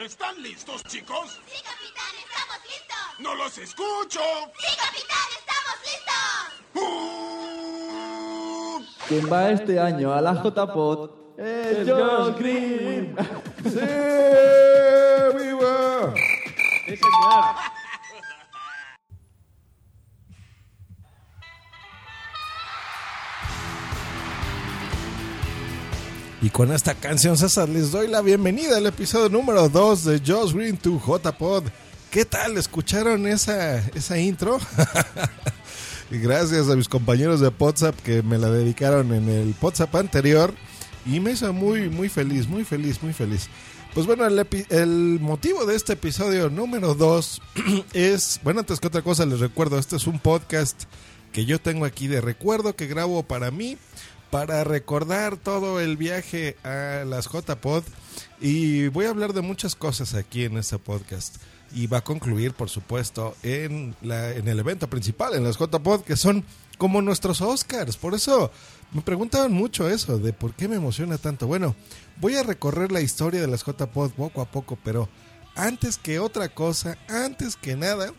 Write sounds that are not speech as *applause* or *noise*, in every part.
¿Están listos, chicos? Sí, capitán, estamos listos. ¡No los escucho! Sí, capitán, estamos listos. ¿Quién va este año a la JPOT? ¡El Josh Green! *laughs* ¡Sí! ¡Viva! ¡Sí, señor! Y con esta canción, César, les doy la bienvenida al episodio número 2 de Josh Green to JPod. ¿Qué tal? ¿Escucharon esa, esa intro? *laughs* y gracias a mis compañeros de WhatsApp que me la dedicaron en el WhatsApp anterior. Y me hizo muy, muy feliz, muy feliz, muy feliz. Pues bueno, el, el motivo de este episodio número 2 *clears throat* es, bueno, antes que otra cosa les recuerdo, este es un podcast que yo tengo aquí de recuerdo que grabo para mí para recordar todo el viaje a las JPod. Y voy a hablar de muchas cosas aquí en este podcast. Y va a concluir por supuesto en, el evento principal en las JPod que son como nuestros Oscars. Por eso me preguntaban mucho eso de por qué me emociona tanto. Bueno voy a recorrer la historia de las JPod poco a poco pero antes que otra cosa antes que nada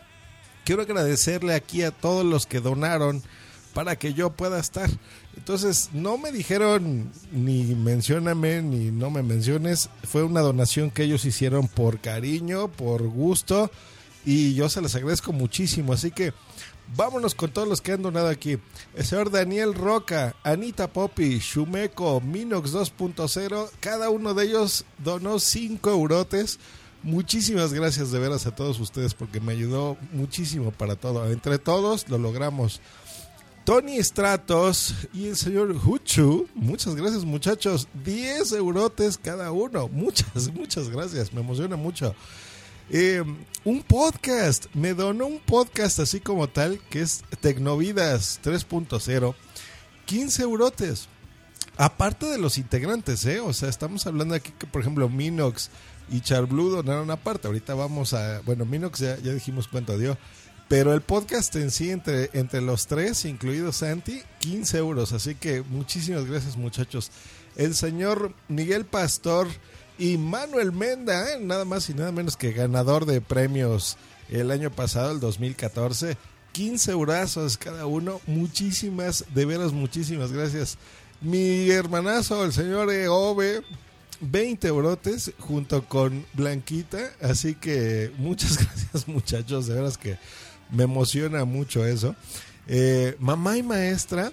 quiero agradecerle aquí a todos los que donaron para que yo pueda estar. Entonces, no me dijeron ni mencióname ni no me menciones. Fue una donación que ellos hicieron por cariño, por gusto. Y yo se les agradezco muchísimo. Así que vámonos con todos los que han donado aquí. El señor Daniel Roca, Anita Poppy, Shumeco, Minox 2.0. Cada uno de ellos donó 5 eurotes. Muchísimas gracias de veras a todos ustedes porque me ayudó muchísimo para todo. Entre todos lo logramos. Tony Stratos y el señor Huchu. Muchas gracias, muchachos. 10 eurotes cada uno. Muchas, muchas gracias. Me emociona mucho. Eh, un podcast. Me donó un podcast así como tal, que es Tecnovidas 3.0. 15 eurotes. Aparte de los integrantes, ¿eh? O sea, estamos hablando aquí que, por ejemplo, Minox y Charblue donaron aparte. Ahorita vamos a. Bueno, Minox ya, ya dijimos cuánto dio. Pero el podcast en sí, entre, entre los tres, incluido Santi, 15 euros. Así que muchísimas gracias, muchachos. El señor Miguel Pastor y Manuel Menda, ¿eh? nada más y nada menos que ganador de premios el año pasado, el 2014. 15 eurazos cada uno. Muchísimas, de veras, muchísimas gracias. Mi hermanazo, el señor Eove, 20 eurotes junto con Blanquita. Así que muchas *laughs* gracias, muchachos. De veras que me emociona mucho eso. Eh, mamá y maestra,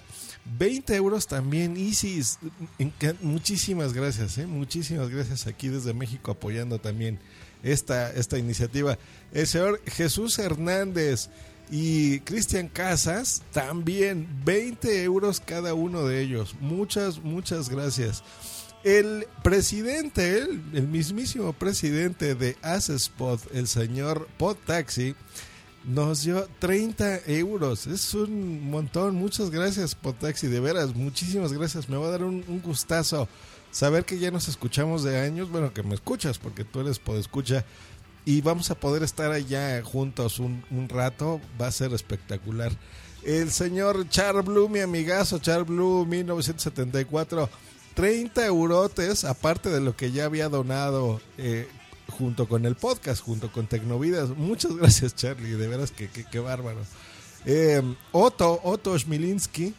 20 euros también, Isis. Muchísimas gracias, ¿eh? muchísimas gracias aquí desde México apoyando también esta, esta iniciativa. El señor Jesús Hernández y Cristian Casas, también 20 euros cada uno de ellos. Muchas, muchas gracias. El presidente, el, mismísimo presidente de Spot, el señor Pod Taxi, nos dio 30 euros. Es un montón. Muchas gracias, Potaxi. De veras, muchísimas gracias. Me va a dar un, un, gustazo saber que ya nos escuchamos de años. Bueno, que me escuchas porque tú eres podescucha. Y vamos a poder estar allá juntos un, un rato. Va a ser espectacular. El señor Char Blue, mi amigazo Char Blue 1974. 30 eurotes, aparte de lo que ya había donado eh, junto con el podcast, junto con Tecnovidas. Muchas *laughs* gracias, Charlie, de veras que, que, bárbaro. Eh, Otto, Otto Schmilinski,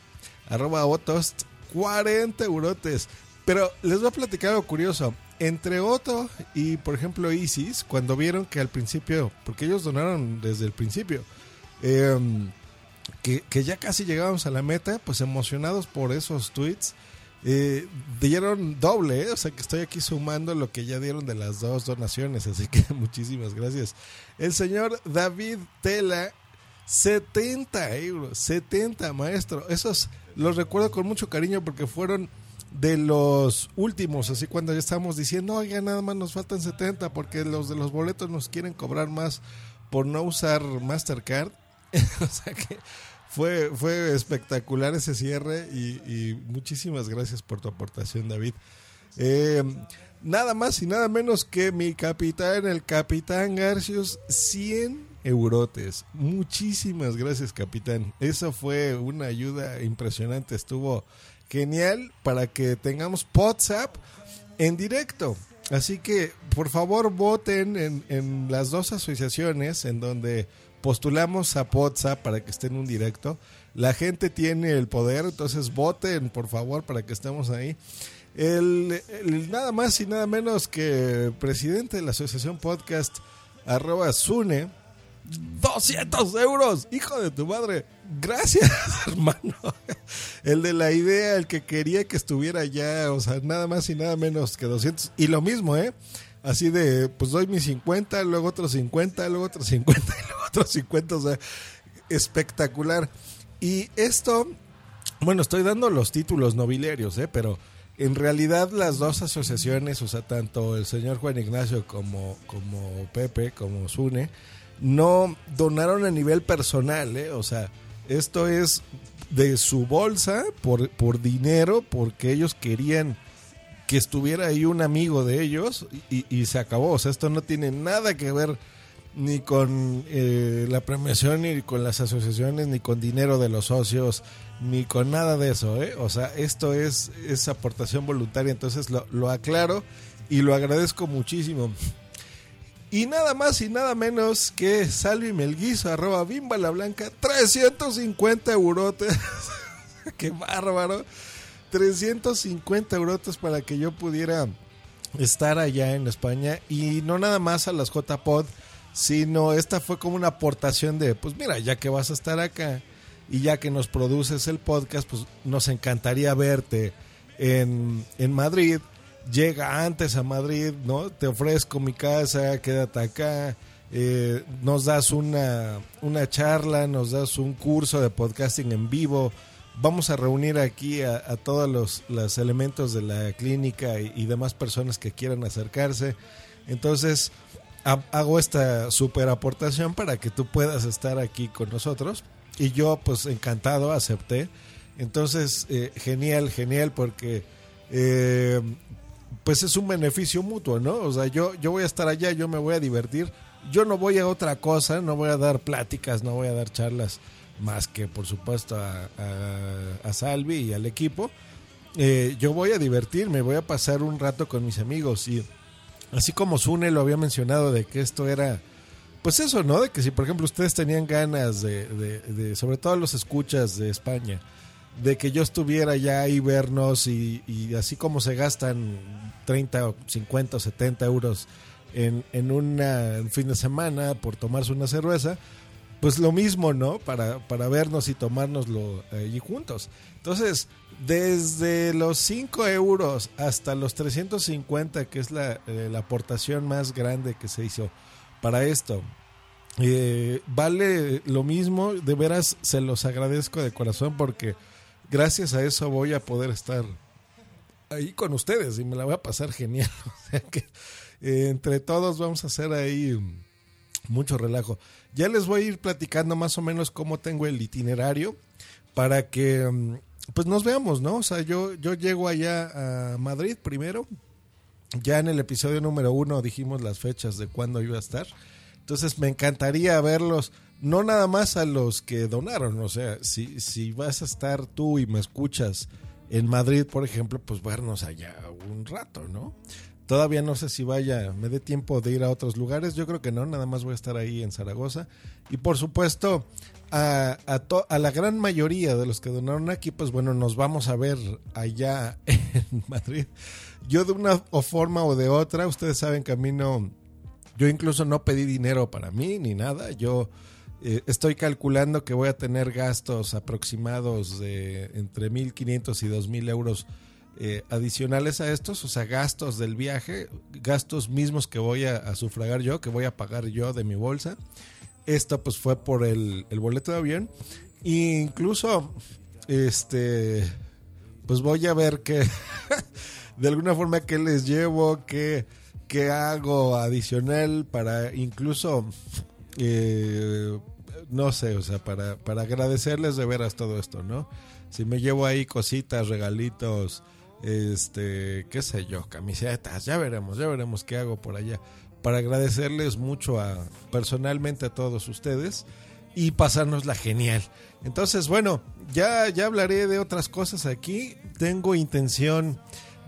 arroba Otost, 40 eurotes. Pero les voy a platicar algo curioso. Entre Otto y, por ejemplo, Isis, cuando vieron que al principio, porque ellos donaron desde el principio, eh, que, que, ya casi llegábamos a la meta, pues emocionados por esos tweets, eh, dieron doble, ¿eh? o sea que estoy aquí sumando lo que ya dieron de las dos donaciones, así que *laughs* muchísimas gracias. El señor David Tela, 70 euros, 70 maestro, esos los recuerdo con mucho cariño porque fueron de los últimos, así cuando ya estábamos diciendo, oiga, nada más nos faltan 70 porque los de los boletos nos quieren cobrar más por no usar Mastercard. *laughs* o sea que fue, fue espectacular ese cierre y, muchísimas gracias por tu aportación, David. Eh, nada más y nada menos que mi capitán, el capitán Garcius, 100 eurotes. Muchísimas gracias, capitán. Eso fue una ayuda impresionante. Estuvo genial para que tengamos WhatsApp en directo. Así que, por favor, voten en, en las dos asociaciones en donde postulamos a Pozza para que esté en un directo. La gente tiene el poder, entonces voten, por favor, para que estemos ahí. El, nada más y nada menos que presidente de la asociación podcast, arroba Sune, 200 euros, hijo de tu madre. Gracias, *laughs* hermano. El de la idea, el que quería que estuviera ya, o sea, nada más y nada menos que 200. Y lo mismo, ¿eh? Así de, pues doy mis 50, luego otros 50, luego otros 50 *laughs* y luego otros 50, o sea, espectacular. Y esto, bueno, estoy dando los títulos nobiliarios, ¿eh? Pero en realidad las dos asociaciones, o sea, tanto el señor Juan Ignacio como, como Pepe, como Sune, no donaron a nivel personal, ¿eh? O sea, esto es de su bolsa por, por dinero, porque ellos querían que estuviera ahí un amigo de ellos y, se acabó. O sea, esto no tiene nada que ver ni con eh, la premiación, ni con las asociaciones, ni con dinero de los socios, ni con nada de eso. ¿eh? O sea, esto es, es aportación voluntaria, entonces lo, lo aclaro y lo agradezco muchísimo. Y nada más y nada menos que Salvi Melguizo, arroba Bimba la Blanca, 350 eurotes. *laughs* ¡Qué bárbaro! 350 eurotes para que yo pudiera estar allá en España. Y no nada más a las JPod, sino esta fue como una aportación de, pues mira, ya que vas a estar acá y ya que nos produces el podcast, pues nos encantaría verte en, en Madrid llega antes a Madrid, ¿no? Te ofrezco mi casa, quédate acá, eh, nos das una, una charla, nos das un curso de podcasting en vivo. Vamos a reunir aquí a, todos los, los, elementos de la clínica y, y, demás personas que quieran acercarse. Entonces, ha, hago esta super aportación para que tú puedas estar aquí con nosotros. Y yo, pues encantado, acepté. Entonces, eh, genial, genial, porque eh, pues es un beneficio mutuo, ¿no? O sea, yo, yo voy a estar allá, yo me voy a divertir, yo no voy a otra cosa, no voy a dar pláticas, no voy a dar charlas más que por supuesto a, a, Salvi y al equipo. Eh, yo voy a divertirme, voy a pasar un rato con mis amigos y así como Sune lo había mencionado de que esto era, pues eso, ¿no? De que si por ejemplo ustedes tenían ganas de, de, sobre todo los escuchas de España, de que yo estuviera allá y vernos y, y, así como se gastan 30, 50 o 70 euros en, en una, un fin de semana por tomarse una cerveza, pues lo mismo, ¿no? Para, para vernos y tomárnoslo allí juntos. Entonces, desde los 5 euros hasta los 350, que es la, eh, la aportación más grande que se hizo para esto, eh, vale lo mismo, de veras se los agradezco de corazón porque gracias a eso voy a poder estar ahí con ustedes y me la voy a pasar genial. *laughs* O sea que eh, entre todos vamos a hacer ahí mucho relajo. Ya les voy a ir platicando más o menos cómo tengo el itinerario para que pues nos veamos, ¿no? O sea, yo, yo llego allá a Madrid primero. Ya en el episodio número uno dijimos las fechas de cuándo iba a estar. Entonces me encantaría verlos no nada más a los que donaron, o sea, si, si vas a estar tú y me escuchas en Madrid, por ejemplo, pues vernos allá un rato, ¿no? Todavía no sé si vaya, me dé tiempo de ir a otros lugares, yo creo que no, nada más voy a estar ahí en Zaragoza. Y por supuesto, a, a, la gran mayoría de los que donaron aquí, pues bueno, nos vamos a ver allá *laughs* en Madrid. Yo de una o forma o de otra, ustedes saben que a mí no, yo incluso no pedí dinero para mí ni nada, yo eh, estoy calculando que voy a tener gastos aproximados de entre 1.500 y 2.000 euros eh, adicionales a estos, o sea, gastos del viaje, gastos mismos que voy a, sufragar yo, que voy a pagar yo de mi bolsa. Esto pues fue por el, boleto de avión. E incluso, este, pues voy a ver que, *laughs* de alguna forma, que les llevo, que, que hago adicional para incluso eh, no sé, o sea, para, para agradecerles de veras todo esto, ¿no? Si me llevo ahí cositas, regalitos, este, qué sé yo, camisetas, ya veremos, ya veremos qué hago por allá. Para agradecerles mucho a personalmente a todos ustedes y pasárnosla genial. Entonces, bueno, ya, ya hablaré de otras cosas aquí. Tengo intención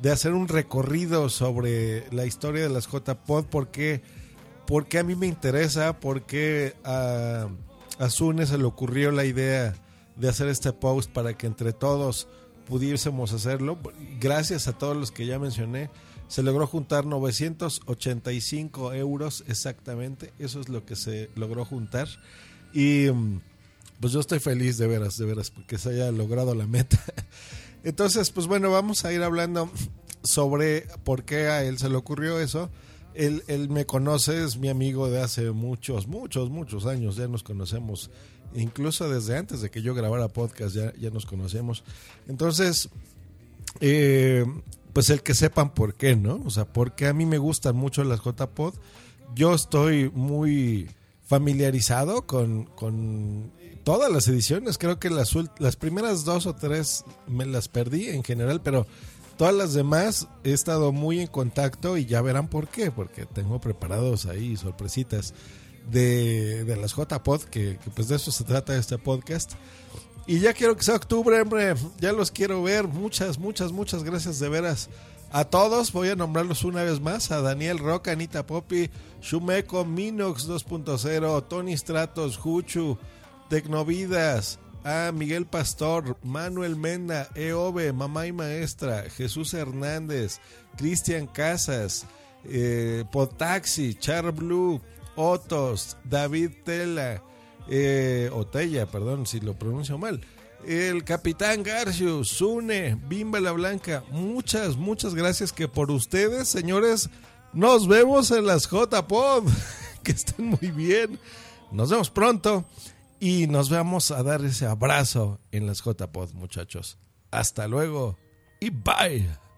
de hacer un recorrido sobre la historia de las JPod, porque, porque a mí me interesa, porque a, a Sune se le ocurrió la idea de hacer este post para que entre todos pudiésemos hacerlo. Gracias a todos los que ya mencioné, se logró juntar 985 euros exactamente. Eso es lo que se logró juntar. Y pues yo estoy feliz de veras, de veras, porque se haya logrado la meta. *laughs* Entonces, pues bueno, vamos a ir hablando sobre por qué a él se le ocurrió eso. Él, él me conoce, es mi amigo de hace muchos, muchos, muchos años. Ya nos conocemos incluso desde antes de que yo grabara podcast ya, ya nos conocemos. Entonces, eh, pues el que sepan por qué, ¿no? O sea, porque a mí me gustan mucho las JPod. Yo estoy muy familiarizado con, con todas las ediciones. Creo que las, las primeras dos o tres me las perdí en general, pero todas las demás he estado muy en contacto y ya verán por qué, porque tengo preparados ahí sorpresitas de, de las JPod, que, que pues de eso se trata este podcast. Y ya quiero que sea octubre, hombre. Ya los quiero ver. Muchas, muchas, muchas gracias de veras. A todos, voy a nombrarlos una vez más. A Daniel Roca, Anita Poppy, Shumeco, Minox 2.0, Tony Stratos, Juchu, Tecnovidas, a Miguel Pastor, Manuel Menda, Eove, Mamá y Maestra, Jesús Hernández, Cristian Casas, eh, Potaxi, Char Blue, Otos, David Tela, eh, Otella, perdón si lo pronuncio mal. El capitán Garcio, Sune, Bimba la Blanca, muchas, muchas gracias que por ustedes, señores, nos vemos en las JPod. *laughs* que estén muy bien. Nos vemos pronto y nos vamos a dar ese abrazo en las JPod, muchachos. Hasta luego y bye.